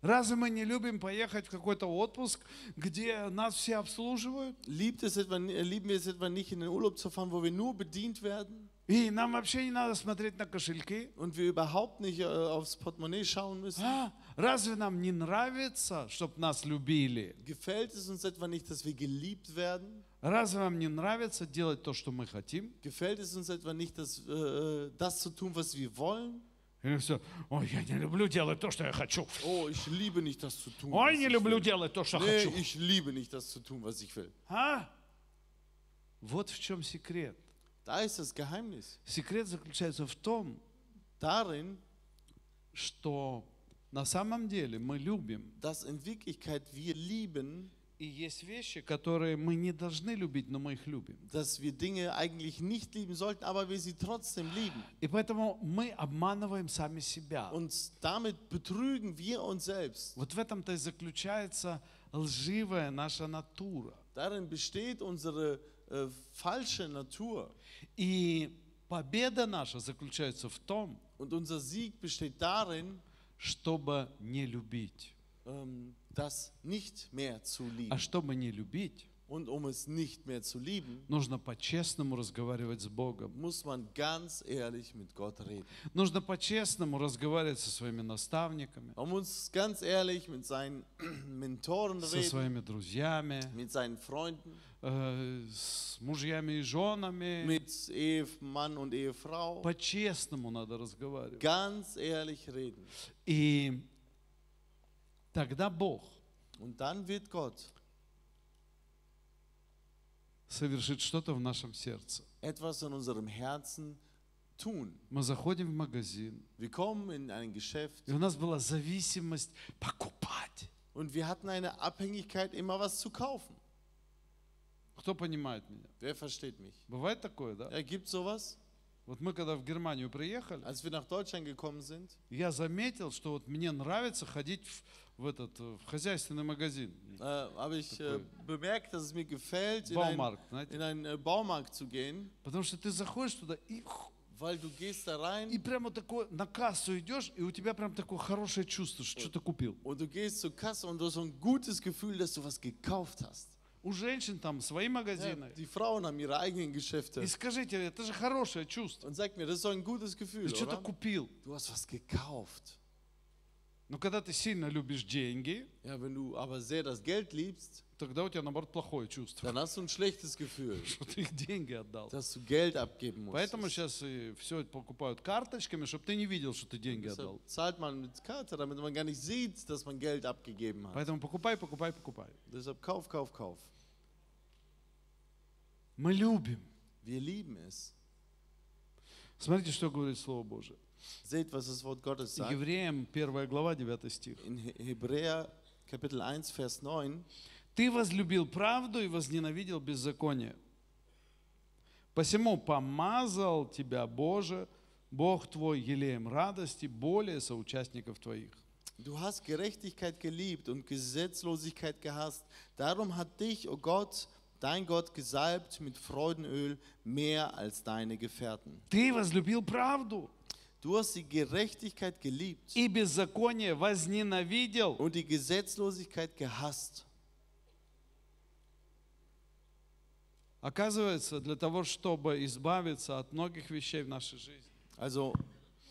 Разве мы не любим поехать в какой-то отпуск, где нас все обслуживают? Liebt es etwa, lieben wir es etwa nicht, in den Urlaub zu fahren, wo wir nur bedient werden И нам вообще не надо смотреть на кошельки? und wir überhaupt nicht äh, aufs Portemonnaie schauen müssen? А, разве нам не нравится, чтобы нас любили? Gefällt es uns etwa nicht, dass wir geliebt werden? Разве вам не нравится делать то, что мы хотим? Gefällt es uns etwa nicht, dass, äh, das zu tun, was wir wollen? Или все, ой, я не люблю делать то, что я хочу. Oh, ich liebe nicht, das zu tun. Ой, не люблю делать то, что Nee, хочу. ich liebe nicht, das zu tun, was ich will. А? Вот в чем секрет. Da ist das Geheimnis. Секрет заключается в том, Darin, что на самом деле мы любим. dass in Wirklichkeit wir lieben, И есть вещи, которые мы не должны любить, но мы их любим. dass wir Dinge eigentlich nicht lieben sollten, aber wir sie trotzdem lieben. И поэтому мы обманываем сами себя. Und damit betrügen wir uns selbst. Вот в этом-то и заключается лживая наша натура. Darin besteht unsere äh, falsche Natur. И победа наша заключается в том, Und unser Sieg besteht darin, чтобы не любить. ähm, das nicht mehr zu А lieben. чтобы не любить, Und um es nicht mehr zu lieben, нужно по-честному разговаривать с Богом. muss man ganz ehrlich mit Gott reden. Нужно по-честному разговаривать со своими наставниками, Man muss ganz ehrlich mit seinen Mentoren со reden, своими друзьями, mit seinen Freunden, э, с мужьями и женами. mit Ehemann und Ehefrau. По-честному надо разговаривать. Ganz ehrlich reden. И тогда Бог Und dann wird Gott совершит что-то в нашем сердце. etwas in unserem Herzen tun. Мы заходим в магазин, Wir kommen in ein Geschäft и у нас была зависимость покупать. und wir hatten eine Abhängigkeit, immer was zu kaufen. Кто понимает меня? Wer versteht mich? Бывает такое, да? Ja, gibt sowas? Вот мы когда в Германию приехали, Als wir nach Deutschland gekommen sind, я заметил, что вот мне нравится ходить в, в этот э, в хозяйственный магазин, äh, habe ich äh, Такой. bemerkt, dass es mir gefällt, in, ein, Баумаркт, знаете. in einen äh, Baumarkt zu gehen, Потому что ты заходишь туда и, weil du gehst da и rein прямо такое на кассу идешь, и у тебя прям такое хорошее чувство, что что-то купил. und du gehst zur Kasse und du hast so ein gutes Gefühl, dass du was gekauft hast. У женщин там свои Ja, магазины. die Frauen haben ihre eigenen Geschäfte. И скажите, это же хорошее чувство. Und sag mir, das ist so ein gutes Gefühl, Ты что-то купил. Du hast was gekauft. Но когда ты сильно любишь деньги, Ja, wenn du aber sehr das Geld liebst, тогда у тебя, наоборот, плохое чувство, dann hast du ein schlechtes Gefühl, что ты их деньги отдал. dass du Geld abgeben musst. Поэтому сейчас все покупают карточками, чтобы ты не видел, что ты деньги отдал. Zahlt man mit Karte, damit man gar nicht sieht, dass man Geld abgegeben hat. Поэтому покупай, покупай, покупай. Deshalb kauf, kauf, kauf. Мы любим. Wir lieben es. Смотрите, что говорит Слово Божие. Seht, was das Wort Gottes sagt. Евреям 1 глава 9 стих. In He- Hebräer Kapitel 1, Vers 9. Ты возлюбил правду и возненавидел беззаконие. Посему помазал тебя Боже, Бог твой, елеем радости, более соучастников твоих. Du hast Gerechtigkeit geliebt und Gesetzlosigkeit gehasst. Darum hat dich, o Gott, dein Gott, gesalbt mit Freudenöl mehr als deine Gefährten. Ты возлюбил правду Du hast die Gerechtigkeit geliebt и беззаконие возненавидел. und die Gesetzlosigkeit gehasst. Оказывается, для того, чтобы избавиться от многих вещей в нашей жизни, Also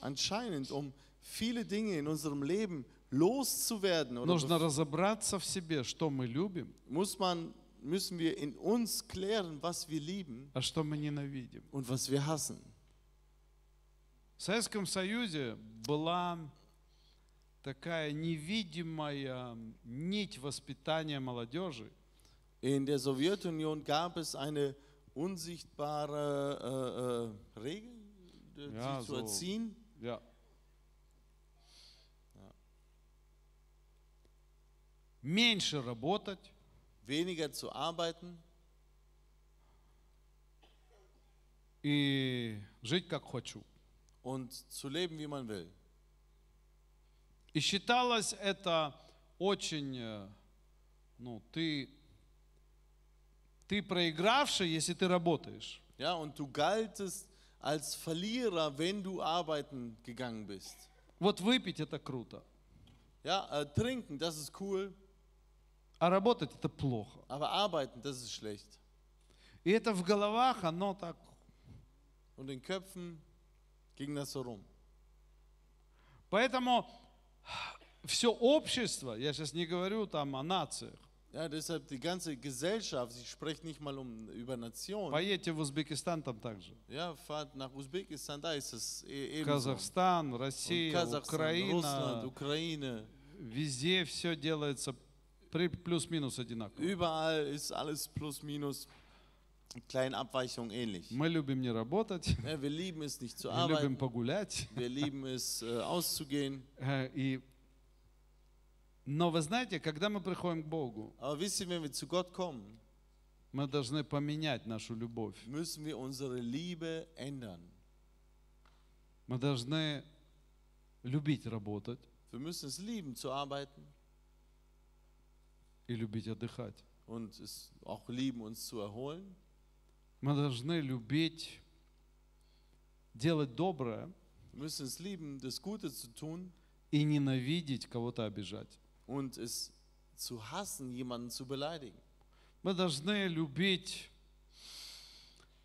anscheinend, um viele Dinge in unserem Leben loszuwerden, oder нужно разобраться в себе, что мы любим, muss man, müssen wir in uns klären, was wir lieben а что мы ненавидим. und was wir hassen. В Советском Союзе была такая невидимая нить воспитания молодежи, In der Sowjetunion gab es eine unsichtbare äh, äh, Regel, die Ja, zu so. erziehen. Ja. Меньше работать, weniger zu arbeiten и жить как хочу. Und zu leben, wie man will. И считалось это очень, э, ну, ты, ты проигравший, если ты работаешь. Ja, und du galtest als Verlierer, wenn du arbeiten gegangen bist. Вот выпить это круто, Ja, äh, trinken, das ist cool, а работать это плохо. aber arbeiten, das ist schlecht. И это в головах, оно так. Und in Köpfen so rum. Поэтому все общество, я сейчас не говорю там о нациях, Ja, deshalb die ganze Gesellschaft, ich spreche nicht mal um, über Nationen. в Узбекистан там также. Ja, fahrt nach Usbekistan, da ist es e- ebenso. Казахстан, Россия, Russland, Украина, Ukraine, везде все делается плюс-минус одинаково. überall ist alles plus minus. kleinen Abweichungen ähnlich. Мы любим не работать, Ja, wir lieben es nicht zu мы любим arbeiten, погулять. wir lieben es äh, auszugehen. Э, И... Но вы знаете, когда мы приходим к Богу, Aber wisst ihr, wenn wir zu Gott kommen, мы должны поменять нашу любовь. müssen wir unsere Liebe ändern. Мы должны любить работать Wir müssen es lieben zu arbeiten и любить отдыхать. und es auch lieben, uns zu erholen. Мы должны любить делать доброе Wir müssen es lieben, das Gute zu tun и ненавидеть кого-то обижать. und es zu hassen, jemanden zu beleidigen. Мы должны любить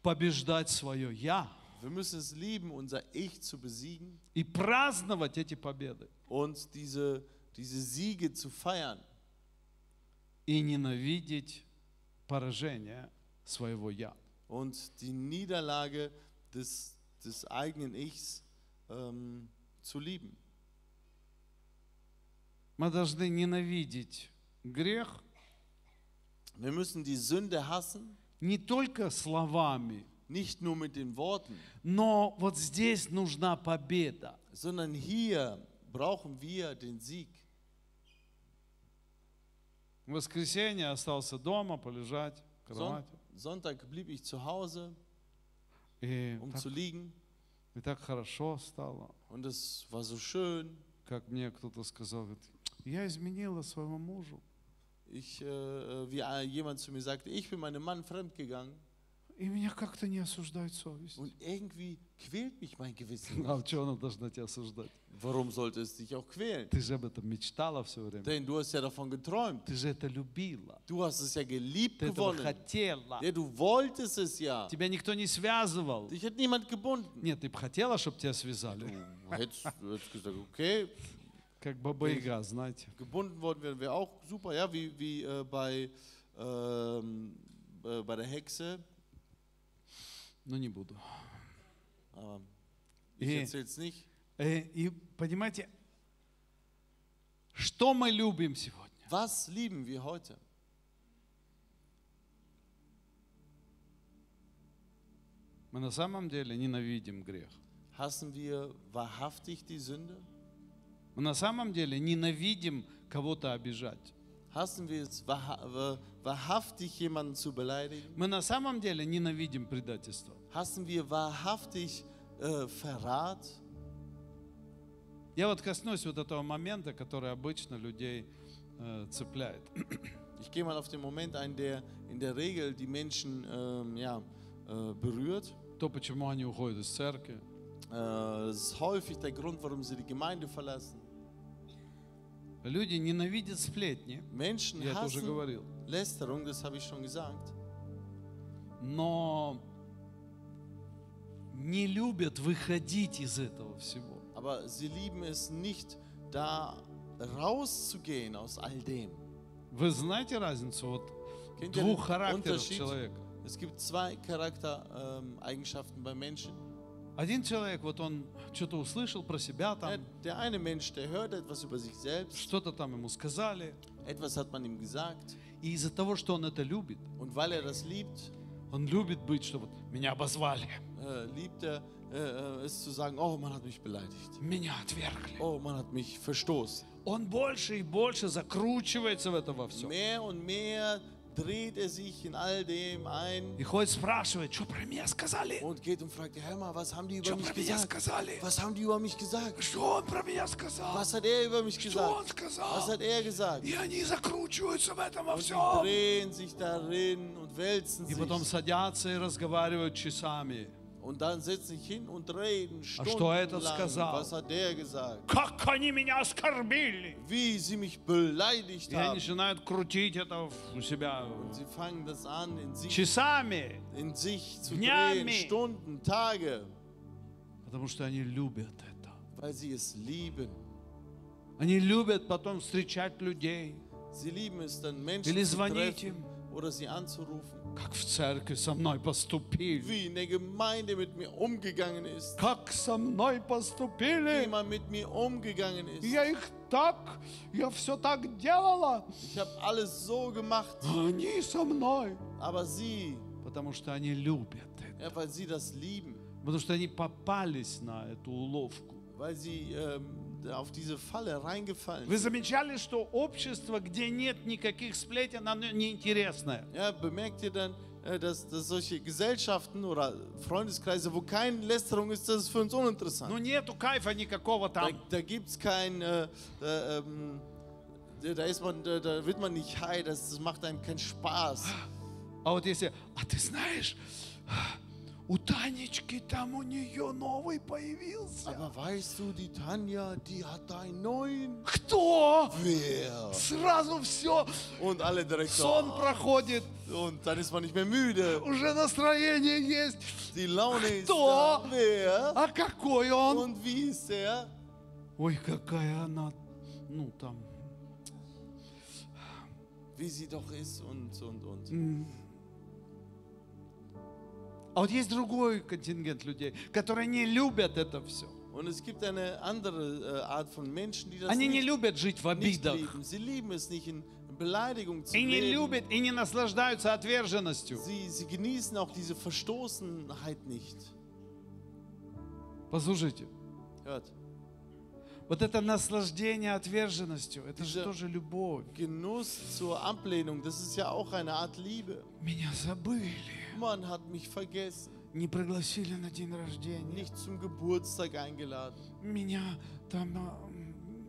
побеждать свое «я» Wir müssen es lieben, unser Ich zu besiegen и праздновать эти победы. und diese, diese Siege zu feiern И ненавидеть поражение своего «я». und die Niederlage des, des eigenen Ichs ähm, zu lieben. Мы должны ненавидеть грех Wir müssen die Sünde hassen, не только словами, nicht nur mit den Worten, но вот здесь нужна победа. sondern hier brauchen wir den Sieg. В воскресенье остался дома полежать в Son кровати. Sonntag blieb ich zu Hause, И um так, zu liegen и так хорошо стало, und es war so schön. как мне кто-то сказал, говорит, я изменила своему мужу. Ich, äh, äh, wie äh, jemand zu mir sagte, ich bin meinem Mann fremdgegangen И меня как-то не осуждает совесть. und irgendwie quält mich mein Gewissen. А в чем она должна тебя осуждать? Warum sollte es dich auch quälen? Ты же об этом mечтала все время. Denn du hast ja davon geträumt. Ты же это любила. Du hast es ja geliebt Ты gewonnen. хотела. Ja, du wolltest es ja. Тебя никто не связывал. Dich hat niemand gebunden. Нет, ты бы хотела, чтобы тебя связали. Du hättest, du hättest gesagt, okay, Как Баба Яга, знаете. gebunden worden wären wir auch super. Ja, wie, wie äh, bei, ähm, äh, bei der Hexe. Но не буду. Nicht. Э, И понимаете, что мы любим сегодня? Was lieben wir heute? Мы на самом деле ненавидим грех. Hassen wir wahrhaftig die Sünde? Мы на самом деле ненавидим кого-то обижать. Hassen wir es wa- wahrhaftig, jemanden zu beleidigen? Мы на самом деле ненавидим предательство. Hassen wir wahrhaftig äh, Verrat? Я вот коснусь вот этого момента, который обычно людей э, цепляет. Ich gehe mal auf den Moment ein, der in der Regel die Menschen ähm, ja, äh, berührt. То, почему они уходят из церкви, Äh, das ist häufig der Grund, warum sie die Gemeinde verlassen. Люди ненавидят сплетни, Menschen я это уже говорил. Lästerung, das habe ich schon gesagt. но не любят выходить из этого всего. Aber sie lieben es nicht, da rauszugehen aus all dem. Вы знаете разницу вот Kennt двух характеров человека? Es gibt zwei Charaktereigenschaften bei Menschen. Один человек, вот он что-то услышал про себя, там der eine Mensch, der hört etwas über sich selbst, что-то там ему сказали, etwas hat man ihm gesagt. И из-за того, что он это любит, Und weil er das liebt, он любит быть, что вот меня обозвали, äh, liebt er äh, äh, es zu sagen, oh, man hat mich beleidigt. меня отвергли. Oh, man hat mich verstoßen. Он больше и больше закручивается в это во все. Mehr und mehr dreht er sich in all dem ein И ходит спрашивает, что про меня сказали? und geht und fragt, hör mal, was haben die über Что mich про меня gesagt? сказали? Was haben die über mich gesagt? Что он про меня сказал? Was hat er über mich Что он gesagt? сказал? Was hat er gesagt? И они закручиваются в этом во Und die всем. drehen sich darin und wälzen И потом sich. садятся и разговаривают часами. Und dann setzen sich hin und reden А что этот stundenlang. сказал? Was hat der gesagt? Как они меня оскорбили! Wie sie mich beleidigt И они haben. начинают крутить это у себя Und sie fangen das an, in sich, часами, in sich zu Dнями. drehen, Stunden, Tage, потому что они любят это. weil sie es lieben. Они любят потом встречать людей, Sie lieben es dann, Menschen Или zu звонить treffen им. oder sie anzurufen. Как в церкви со мной поступили. Wie in der Gemeinde mit mir umgegangen ist. Как со мной Wie поступили. man mit mir umgegangen ist. Я их так, я все так делала. Ich habe alles so gemacht, а Они со мной. aber sie, Потому что они любят это. Ja, weil sie das lieben, Потому что они попались на эту уловку. weil sie ähm, auf diese Falle reingefallen Вы sind. замечали, что общество, где нет никаких сплетен, оно неинтересное? Ja, bemerkt ihr dann, äh, dass, dass solche Gesellschaften oder Freundeskreise, wo keine Lästerung ist, das ist für uns uninteressant. Ну нету кайфа никакого Da, там. da gibt es kein, äh, äh, ähm, da, ist man, da, da wird man nicht high, das, das macht einem keinen Spaß. А вот если, а ты знаешь, у Танечки там у нее новый появился. Aber weißt du, die Tanja, die hat einen neuen. Кто? Wer? Сразу все, Und alle direkt сон проходит, Und dann ist man nicht mehr müde. уже настроение есть. Die Laune ist Кто? da. Wer? А какой он? Und wie ist der? Ой, какая она, ну там, Wie sie doch ist und, und, und. А вот есть другой контингент людей, которые не любят это все. Und es gibt eine andere äh, Art von Menschen, die das Они не любят жить в обидах. lieben. Sie lieben es nicht in Beleidigung zu И не leben. любят, и не наслаждаются отверженностью. Sie, sie genießen auch diese Verstoßenheit nicht. Послушайте, Hört, вот это наслаждение отверженностью, это же тоже любовь. Genuss zur Ablehnung, das ist ja auch eine Art Liebe. Меня забыли, Man hat mich vergessen, не пригласили на день рождения. nicht zum Geburtstag eingeladen. Меня там, а,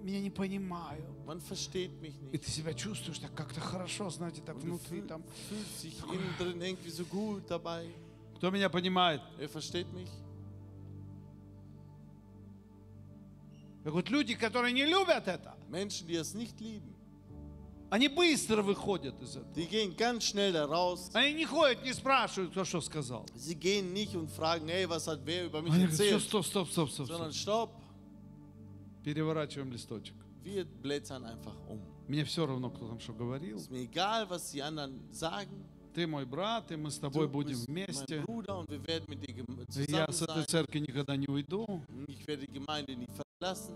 меня не понимают. Man versteht mich И nicht. ты себя чувствуешь так как-то хорошо, знаете, так Und внутри там. fühlst dich innen drin irgendwie so gut dabei. Кто меня понимает? Er versteht mich. Так вот люди, которые не любят это, Menschen, die es nicht lieben, они быстро выходят из этого. die gehen ganz schnell da raus. Они не ходят, не спрашивают, кто что сказал. Sie gehen nicht und fragen, hey, was hat wer über mich Они erzählt, стоп, стоп, стоп, стоп, sondern stopp, Переворачиваем листочек. wir blättern einfach um. Мне все равно, кто там что говорил. Ist mir egal, was die anderen sagen. Ты мой брат, и мы с тобой Du будем вместе. Bruder und wir werden mit dir И Я с zusammen этой церкви никогда не уйду. Ich werde die Gemeinde nicht verlassen.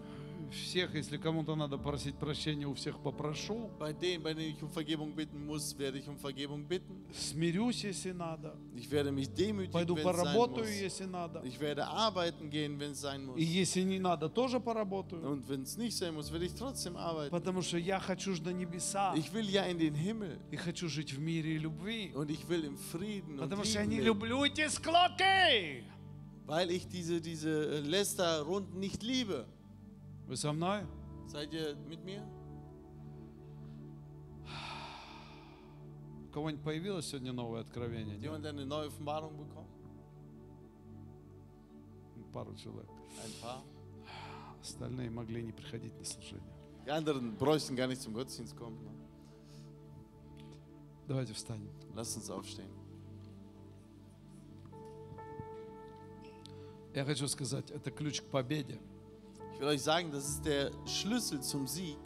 Всех, если кому-то надо просить прощения, у всех попрошу. Bei denen, bei denen ich um Vergebung bitten muss, werde ich um Vergebung bitten. Смирюсь, если надо. Ich werde mich demütigen, Пойду wenn es sein поработаю, muss. если надо. Ich werde arbeiten gehen, wenn es sein muss. И если не надо, тоже поработаю. Und wenn es nicht sein muss, werde ich trotzdem arbeiten. Потому что я хочу на небеса. Ich will ja in den Himmel И хочу жить в мире и любви. und ich will im Frieden und Потому что я не люблю эти склоки. weil ich diese, diese äh, Lästerrunden nicht liebe. Вы со мной? Seid ihr mit mir? У кого-нибудь появилось сегодня новое откровение? Hat jemand eine neue Offenbarung bekommen? Пару человек. Ein paar. Остальные могли не приходить на служение. Die anderen bräuchten gar nicht zum Gottesdienst kommen. Ne? Давайте встанем. Lasst uns aufstehen. Я хочу сказать, это ключ к победе. Ich will euch sagen, das ist der Schlüssel zum Sieg.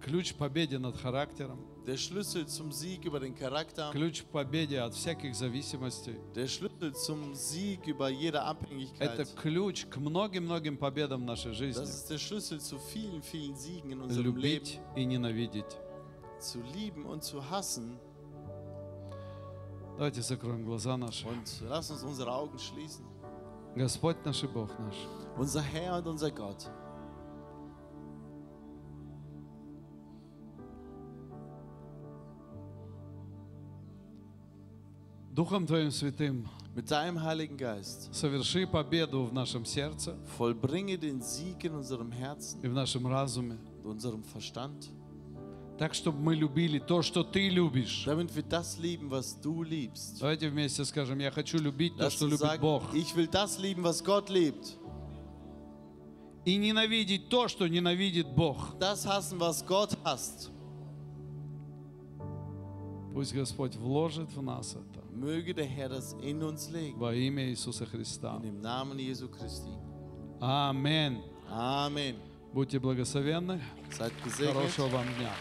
Ключ к победе над характером. Der Schlüssel zum Sieg über den Charakter. Ключ к победе от всяких зависимостей. Der Schlüssel zum Sieg über jede Это Abhängigkeit. ключ к многим-многим победам в нашей Das жизни. ist der Schlüssel zu vielen, vielen Siegen in unserem Leben. Любить и ненавидеть. Zu lieben und zu hassen. Давайте закроем глаза наши. Und lasst uns unsere Augen schließen. Господь наш и Бог наш. Unser Herr und unser Gott. Духом Твоим Святым Mit deinem Heiligen Geist соверши победу в нашем сердце vollbringe den Sieg in unserem Herzen, и в нашем разуме. in unserem Verstand, Так, чтобы мы любили то, что Ты любишь. damit wir das lieben, was du liebst. Давайте вместе скажем, я хочу любить то, Lass что uns любит sagen, Бог. ich will das lieben, was Gott liebt. И ненавидеть то, что ненавидит Бог. Das hassen, was Gott hasst. Пусть Господь вложит в нас это Möge der Herr das in uns legen. во имя Иисуса Христа. In dem Namen Jesu Christi. Аминь. Amen. Будьте благословенны. Хорошего вам дня.